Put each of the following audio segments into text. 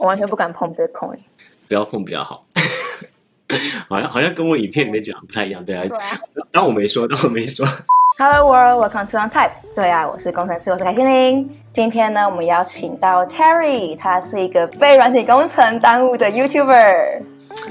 我完全不敢碰 Bitcoin，不要碰比较好。好像好像跟我影片里面讲不太一样，对啊。对啊。当我没说，当我没说。Hello world, welcome to OnType。对啊，我是工程师，我是凯心凌。今天呢，我们邀请到 Terry，他是一个被软体工程耽误的 YouTuber。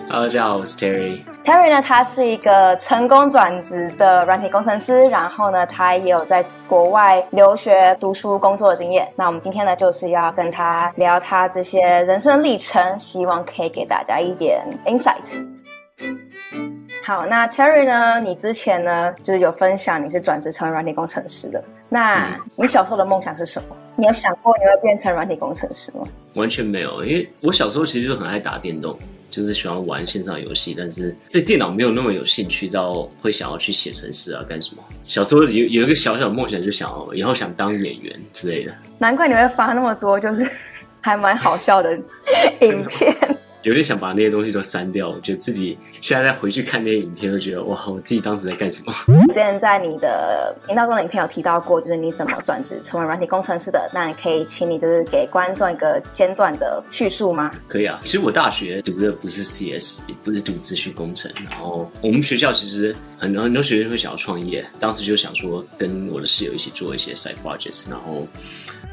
Hello，大家好，我是 Terry。Terry 呢，他是一个成功转职的软体工程师，然后呢，他也有在国外留学、读书、工作的经验。那我们今天呢，就是要跟他聊他这些人生历程，希望可以给大家一点 insight。好，那 Terry 呢？你之前呢，就是有分享你是转职成为软体工程师的。那你小时候的梦想是什么？你有想过你会变成软体工程师吗？完全没有，因为我小时候其实就很爱打电动，就是喜欢玩线上游戏，但是对电脑没有那么有兴趣，到会想要去写程式啊干什么。小时候有有一个小小的梦想，就想要以后想当演员之类的。难怪你会发那么多，就是还蛮好笑的影片。有点想把那些东西都删掉，我觉得自己现在再回去看那些影片，都觉得哇，我自己当时在干什么？之前在你的频道中的影片有提到过，就是你怎么转职成为软体工程师的。那你可以请你就是给观众一个简短的叙述吗？可以啊，其实我大学读的不是 CS，也不是读资讯工程。然后我们学校其实很多很多学生会想要创业，当时就想说跟我的室友一起做一些 side projects。然后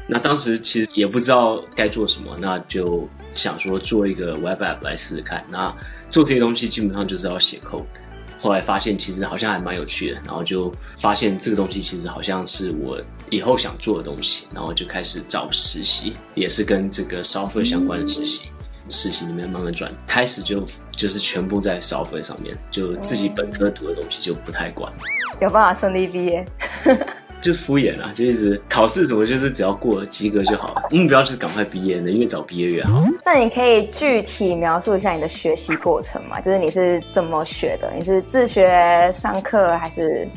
那当时其实也不知道该做什么，那就。想说做一个 web app 来试试看，那做这些东西基本上就是要写 code。后来发现其实好像还蛮有趣的，然后就发现这个东西其实好像是我以后想做的东西，然后就开始找实习，也是跟这个 software 相关的实习。实习里面慢慢转，开始就就是全部在 software 上面，就自己本科读的东西就不太管。有办法顺利毕业？就敷衍啊，就一直考试什么，就是只要过及格就好了。目标就是赶快毕业，能越早毕业越好。那你可以具体描述一下你的学习过程吗？就是你是怎么学的？你是自学上课还是？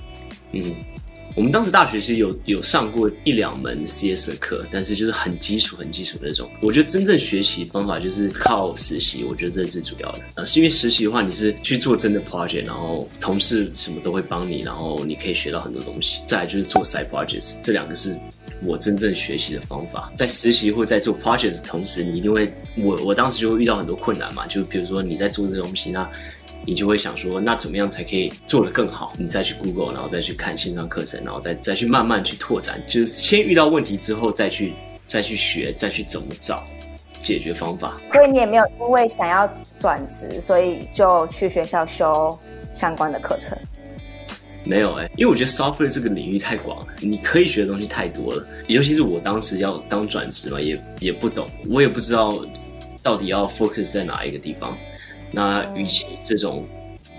嗯。我们当时大学其实有有上过一两门 CS 的课，但是就是很基础、很基础的那种。我觉得真正学习方法就是靠实习，我觉得这是最主要的。呃，是因为实习的话，你是去做真的 project，然后同事什么都会帮你，然后你可以学到很多东西。再来就是做 side projects，这两个是我真正学习的方法。在实习或在做 projects 的同时，你一定会，我我当时就会遇到很多困难嘛，就比如说你在做这个东西，那。你就会想说，那怎么样才可以做得更好？你再去 Google，然后再去看线上课程，然后再再去慢慢去拓展，就是先遇到问题之后，再去再去学，再去怎么找解决方法。所以你也没有因为想要转职，所以就去学校修相关的课程？没有哎、欸，因为我觉得 software 这个领域太广了，你可以学的东西太多了。尤其是我当时要当转职嘛，也也不懂，我也不知道到底要 focus 在哪一个地方。那与其这种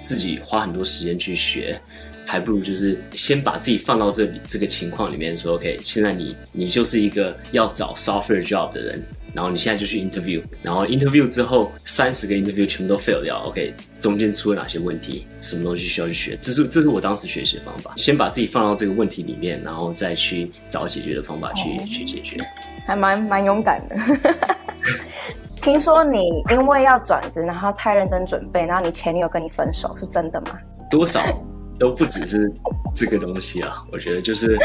自己花很多时间去学，还不如就是先把自己放到这里这个情况里面说，OK，现在你你就是一个要找 software job 的人，然后你现在就去 interview，然后 interview 之后三十个 interview 全部都 fail 掉，OK，中间出了哪些问题，什么东西需要去学，这是这是我当时学习的方法，先把自己放到这个问题里面，然后再去找解决的方法去、哦、去解决，还蛮蛮勇敢的。听说你因为要转职，然后太认真准备，然后你前女友跟你分手，是真的吗？多少都不只是这个东西啊，我觉得就是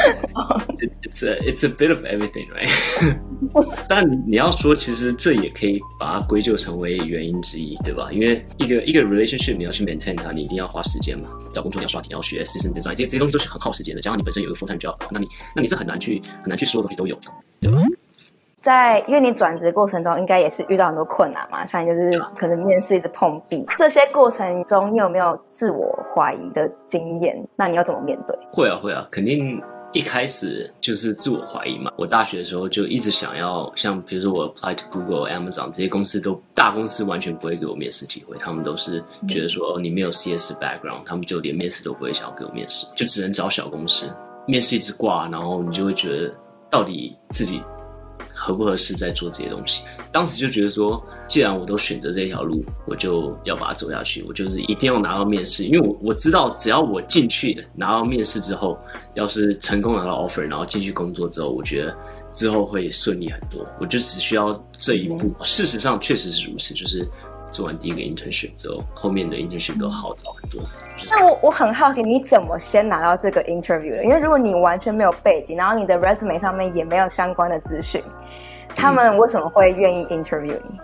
it's a, it's a bit of everything, right？但你你要说，其实这也可以把它归咎成为原因之一，对吧？因为一个一个 relationship 你要去 maintain 它，你一定要花时间嘛。找工作你要刷题，你要学 system design，这些这些东西都是很耗时间的。加上你本身有一个 full time job，那你那你是很难去很难去所有东西都有，对吧？在因为你转职过程中，应该也是遇到很多困难嘛，像就是可能面试一直碰壁，这些过程中你有没有自我怀疑的经验？那你要怎么面对？会啊会啊，肯定一开始就是自我怀疑嘛。我大学的时候就一直想要，像比如说我 apply to Google、Amazon 这些公司都大公司完全不会给我面试机会，他们都是觉得说，哦，你没有 CS background，他们就连面试都不会想要给我面试，就只能找小公司面试一直挂，然后你就会觉得到底自己。合不合适在做这些东西？当时就觉得说，既然我都选择这条路，我就要把它走下去。我就是一定要拿到面试，因为我我知道，只要我进去拿到面试之后，要是成功拿到 offer，然后进去工作之后，我觉得之后会顺利很多。我就只需要这一步。事实上确实是如此，就是。做完第一个 internship 之后，后面的 internship 都好找很多。那我我很好奇，你怎么先拿到这个 interview 的？因为如果你完全没有背景，然后你的 resume 上面也没有相关的资讯，他们为什么会愿意 interview 你？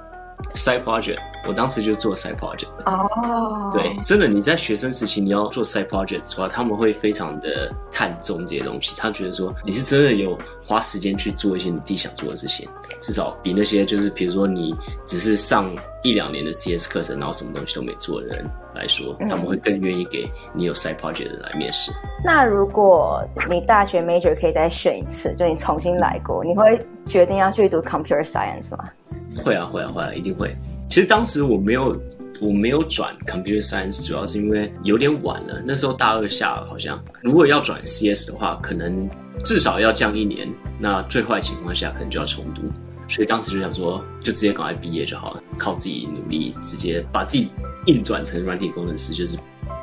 Side project，我当时就做 side project。哦，对，真的，你在学生时期你要做 side project 的话，他们会非常的看重这些东西。他觉得说你是真的有花时间去做一些你自己想做的事情，至少比那些就是比如说你只是上一两年的 CS 课程，然后什么东西都没做的人来说，他们会更愿意给你有 side project 的人来面试。那如果你大学 major 可以再选一次，就你重新来过，你会决定要去读 computer science 吗？会啊，会啊，会啊，一定会。其实当时我没有，我没有转 computer science，主要是因为有点晚了。那时候大二下了，好像如果要转 CS 的话，可能至少要降一年。那最坏情况下，可能就要重读。所以当时就想说，就直接赶快毕业就好了，靠自己努力，直接把自己硬转成软体工程师，就是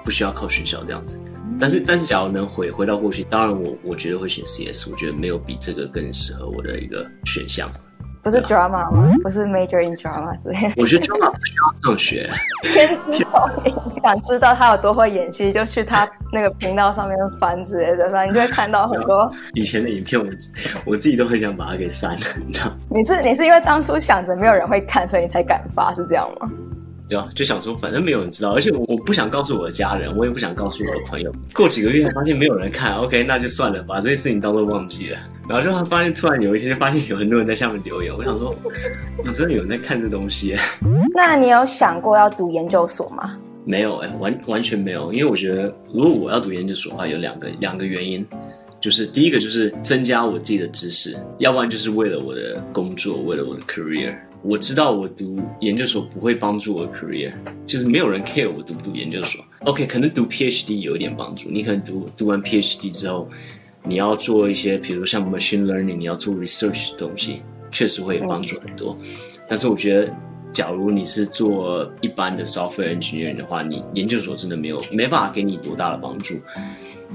不需要靠学校这样子。但是，但是假如能回回到过去，当然我我觉得会选 CS，我觉得没有比这个更适合我的一个选项。不是 drama 吗？不是 major in drama，所以我觉得 drama 不需要上学。天资聪明，你想知道他有多会演戏，就去他那个频道上面翻之类的，反正你就会看到很多 以前的影片我。我我自己都很想把它给删了，你知道？你是你是因为当初想着没有人会看，所以你才敢发，是这样吗？对啊，就想说反正没有人知道，而且我我不想告诉我的家人，我也不想告诉我的朋友。过几个月发现没有人看，OK，那就算了，把这些事情当做忘记了。然后就发现，突然有一天就发现有很多人在下面留言。我想说，我真的有人在看这东西。那你有想过要读研究所吗？没有哎，完完全没有。因为我觉得，如果我要读研究所的话，有两个两个原因，就是第一个就是增加我自己的知识，要不然就是为了我的工作，为了我的 career。我知道我读研究所不会帮助我 career，就是没有人 care 我读不读研究所。OK，可能读 PhD 有一点帮助，你可能读读完 PhD 之后。你要做一些，比如像 machine learning，你要做 research 的东西，确实会帮助很多。但是我觉得，假如你是做一般的 software engineering 的话，你研究所真的没有没办法给你多大的帮助。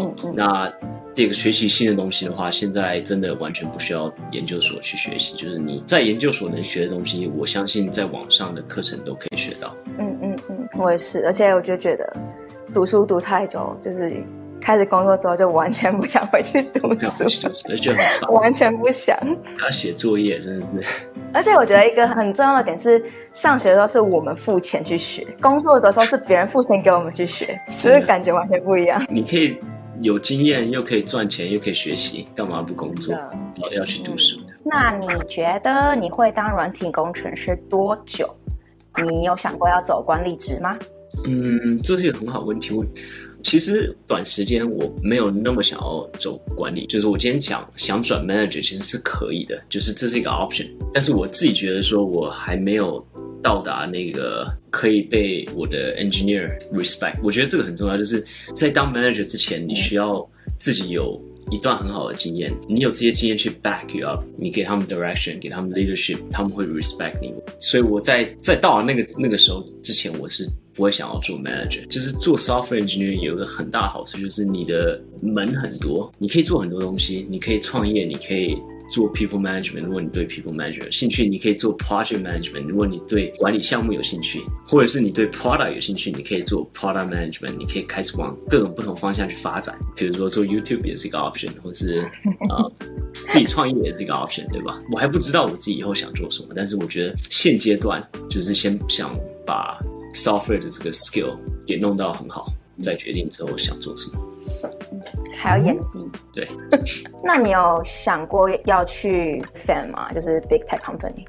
嗯嗯。那这个学习新的东西的话，现在真的完全不需要研究所去学习。就是你在研究所能学的东西，我相信在网上的课程都可以学到。嗯嗯嗯，我也是。而且我就觉得，读书读太久就是。开始工作之后就完全不想回去读书，完全不想。他写作业真的是。而且我觉得一个很重要的点是，上学的时候是我们付钱去学，工作的时候是别人付钱给我们去学，就是感觉完全不一样。你可以有经验，又可以赚钱，又可以学习，干嘛不工作？要要去读书的。那你觉得你会当软体工程师多久？你有想过要走管理职吗？嗯，这是一个很好的问题。我。其实短时间我没有那么想要走管理，就是我今天讲想转 manager 其实是可以的，就是这是一个 option。但是我自己觉得说我还没有到达那个可以被我的 engineer respect。我觉得这个很重要，就是在当 manager 之前，你需要自己有一段很好的经验，你有这些经验去 back you up，你给他们 direction，给他们 leadership，他们会 respect 你。所以我在在到了那个那个时候之前，我是。不会想要做 manager，就是做 software engineer 有一个很大的好处，就是你的门很多，你可以做很多东西，你可以创业，你可以做 people management。如果你对 people management 有兴趣，你可以做 project management。如果你对管理项目有兴趣，或者是你对 product 有兴趣，你可以做 product management。你可以开始往各种不同方向去发展，比如说做 YouTube 也是一个 option，或是啊、呃、自己创业也是一个 option，对吧？我还不知道我自己以后想做什么，但是我觉得现阶段就是先想把。software 的这个 skill 给弄到很好，再决定之后想做什么。还有演技。对。那你有想过要去 FAANG 吗？就是 big tech company。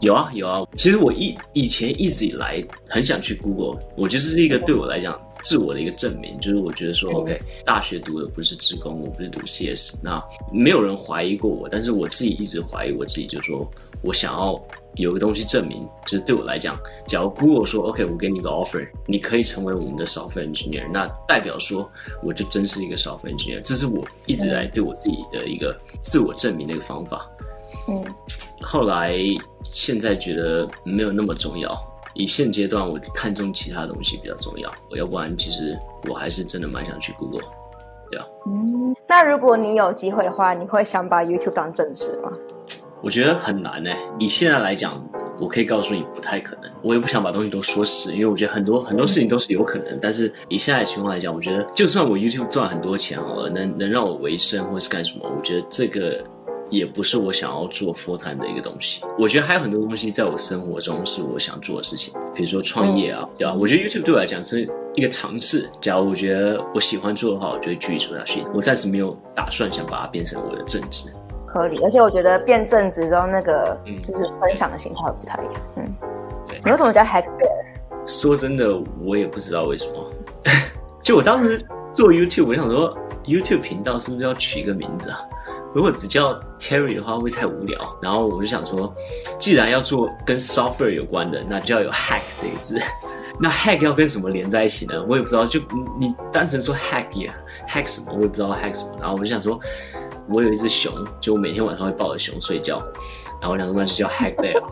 有啊有啊，其实我以以前一直以来很想去 Google，我就是一个对我来讲自我的一个证明，就是我觉得说、嗯、OK，大学读的不是职工，我不是读 CS，那没有人怀疑过我，但是我自己一直怀疑我自己，就是说我想要。有个东西证明，就是对我来讲，假如 Google 说 OK，我给你个 offer，你可以成为我们的 software engineer，那代表说我就真是一个 software engineer，这是我一直来对我自己的一个自我证明的一个方法。嗯，后来现在觉得没有那么重要，以现阶段我看重其他东西比较重要，要不然其实我还是真的蛮想去 Google，对啊。嗯，那如果你有机会的话，你会想把 YouTube 当正职吗？我觉得很难呢。以现在来讲，我可以告诉你不太可能。我也不想把东西都说死，因为我觉得很多很多事情都是有可能。但是以现在的情况来讲，我觉得就算我 YouTube 赚很多钱好了，能能让我维生或是干什么，我觉得这个也不是我想要做 full time 的一个东西。我觉得还有很多东西在我生活中是我想做的事情，比如说创业啊，对吧？我觉得 YouTube 对我来讲是一个尝试。假如我觉得我喜欢做的话，我就会继续做下去。我暂时没有打算想把它变成我的正职。合理，而且我觉得变正直之后，那个就是分享的心态会不太一样。嗯，对。你为什么叫 Hack Bear？说真的，我也不知道为什么。就我当时做 YouTube，我想说 YouTube 频道是不是要取一个名字啊？如果只叫 Terry 的话，会太无聊？然后我就想说，既然要做跟 software 有关的，那就要有 hack 这个字。那 hack 要跟什么连在一起呢？我也不知道。就你单纯说 hack 呀，hack 什么？我也不知道 hack 什么。然后我就想说。我有一只熊，就我每天晚上会抱着熊睡觉，然后我想说那就叫 Hack Bear。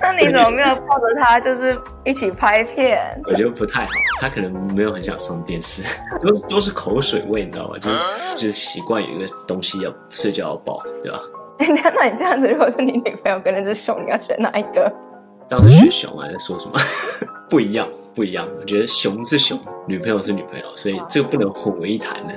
那你怎么没有抱着它，就是一起拍片？我觉得不太好，它可能没有很想上电视，都都是口水味，你知道吗？就是就是习惯有一个东西要睡觉要抱，对吧？那那你这样子，如果是你女朋友跟那只熊，你要选哪一个？当时学熊啊在说什么？不一样，不一样。我觉得熊是熊，女朋友是女朋友，所以这个不能混为一谈的。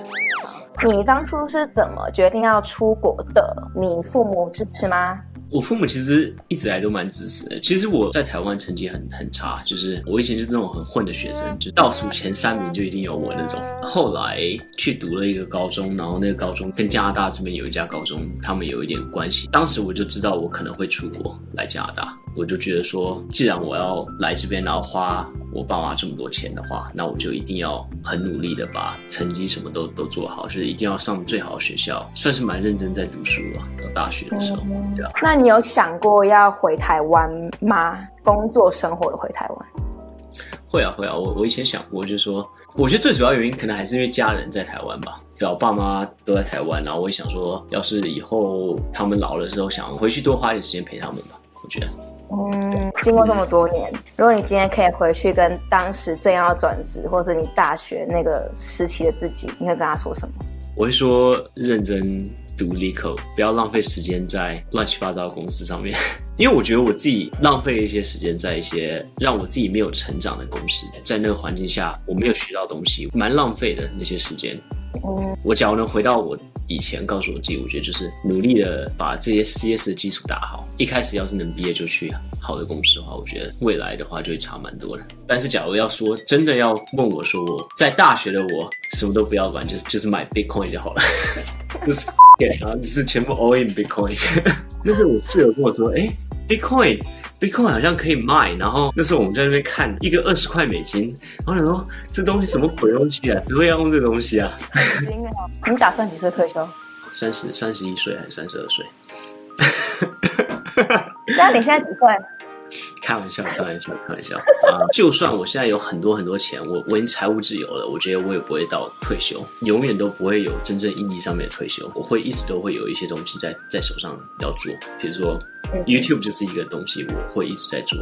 你当初是怎么决定要出国的？你父母支持吗？我父母其实一直来都蛮支持的。其实我在台湾成绩很很差，就是我以前就是那种很混的学生，就倒数前三名就一定有我那种。后来去读了一个高中，然后那个高中跟加拿大这边有一家高中，他们有一点关系。当时我就知道我可能会出国来加拿大，我就觉得说，既然我要来这边，然后花我爸妈这么多钱的话，那我就一定要很努力的把成绩什么都都做好，就是一定要上最好的学校，算是蛮认真在读书了。到大学的时候？那你有想过要回台湾吗？工作生活的回台湾？会啊会啊，我我以前想过，就是说，我觉得最主要原因可能还是因为家人在台湾吧，对，我爸妈都在台湾，然后我也想说，要是以后他们老了之后，想回去多花一点时间陪他们吧。我觉得，嗯，经过这么多年，如果你今天可以回去跟当时正要转职，或者你大学那个时期的自己，你会跟他说什么？我会说认真。读 LeetCode，不要浪费时间在乱七八糟的公司上面，因为我觉得我自己浪费一些时间在一些让我自己没有成长的公司，在那个环境下我没有学到东西，蛮浪费的那些时间。嗯，我假如能回到我以前，告诉我自己，我觉得就是努力的把这些 CS 的基础打好。一开始要是能毕业就去好的公司的话，我觉得未来的话就会差蛮多的。但是假如要说真的要问我说我在大学的我什么都不要管，就是就是买 Bitcoin 就好了，就是然后就是全部 all in Bitcoin。那时候我室友跟我说，哎，Bitcoin。Bitcoin 好像可以卖，然后那时候我们在那边看一个二十块美金，然后想说这东西什么鬼东西啊？只会要用这东西啊？你打算几岁退休？三十三十一岁还是三十二岁？那你现在几岁？开玩笑，开玩笑，开玩笑啊！就算我现在有很多很多钱，我我已经财务自由了，我觉得我也不会到退休，永远都不会有真正意义上面的退休。我会一直都会有一些东西在在手上要做，比如说。YouTube 就是一个东西，我会一直在做，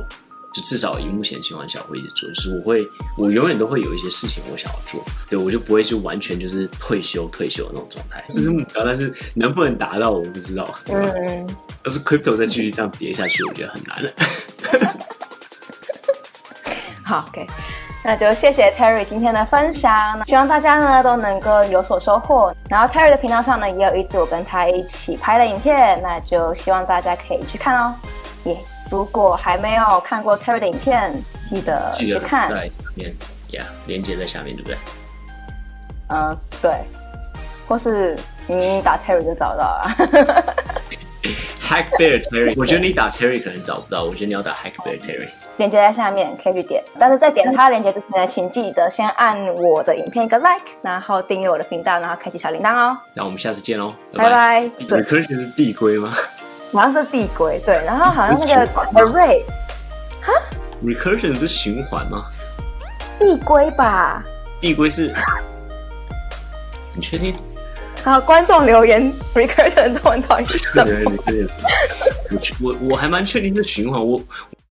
就至少以目前的情况下，我会一直做。就是我会，我永远都会有一些事情我想要做，对，我就不会就完全就是退休退休的那种状态。这是目标，但是能不能达到我不知道。嗯，要是 Crypto 再继续这样跌下去，我觉得很难了。好，OK。那就谢谢 Terry 今天的分享，希望大家呢都能够有所收获。然后 Terry 的频道上呢也有一支我跟他一起拍的影片，那就希望大家可以去看哦。耶、yeah，如果还没有看过 Terry 的影片，记得去看。在下面，Yeah，连接在下面，对不对？嗯，对。或是你打 Terry 就找到了。Hack Bear Terry，我觉得你打 Terry 可能找不到，我觉得你要打 Hack Bear Terry。链接在下面，可以去点。但是在点他的链接之前呢，请记得先按我的影片一个 like，然后订阅我的频道，然后开启小铃铛哦。那我们下次见喽，拜拜。Recursion 是递归吗？好像是递归，对。然后好像那个 array，哈？Recursion 是循环吗？递归吧。递归是？你确定？好，观众留言，recursion 中文到底是什么？我我我还蛮确定是循环，我